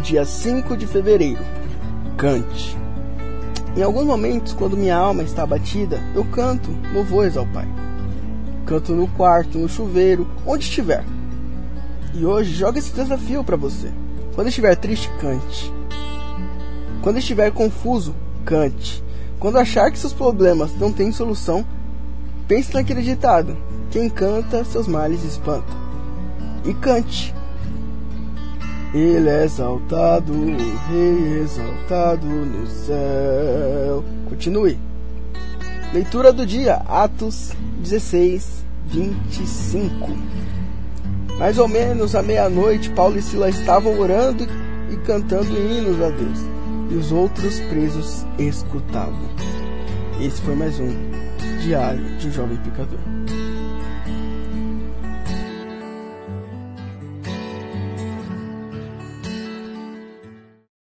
dia 5 de fevereiro. Cante. Em alguns momentos, quando minha alma está abatida, eu canto louvores ao Pai. Canto no quarto, no chuveiro, onde estiver. E hoje joga esse desafio para você. Quando estiver triste, cante. Quando estiver confuso, cante. Quando achar que seus problemas não têm solução, pense naquele ditado: quem canta, seus males espanta. E cante. Ele é exaltado, o Rei exaltado no céu. Continue. Leitura do dia, Atos 16, 25. Mais ou menos à meia-noite, Paulo e Silas estavam orando e cantando hinos a Deus, e os outros presos escutavam. Esse foi mais um Diário de um Jovem Pecador.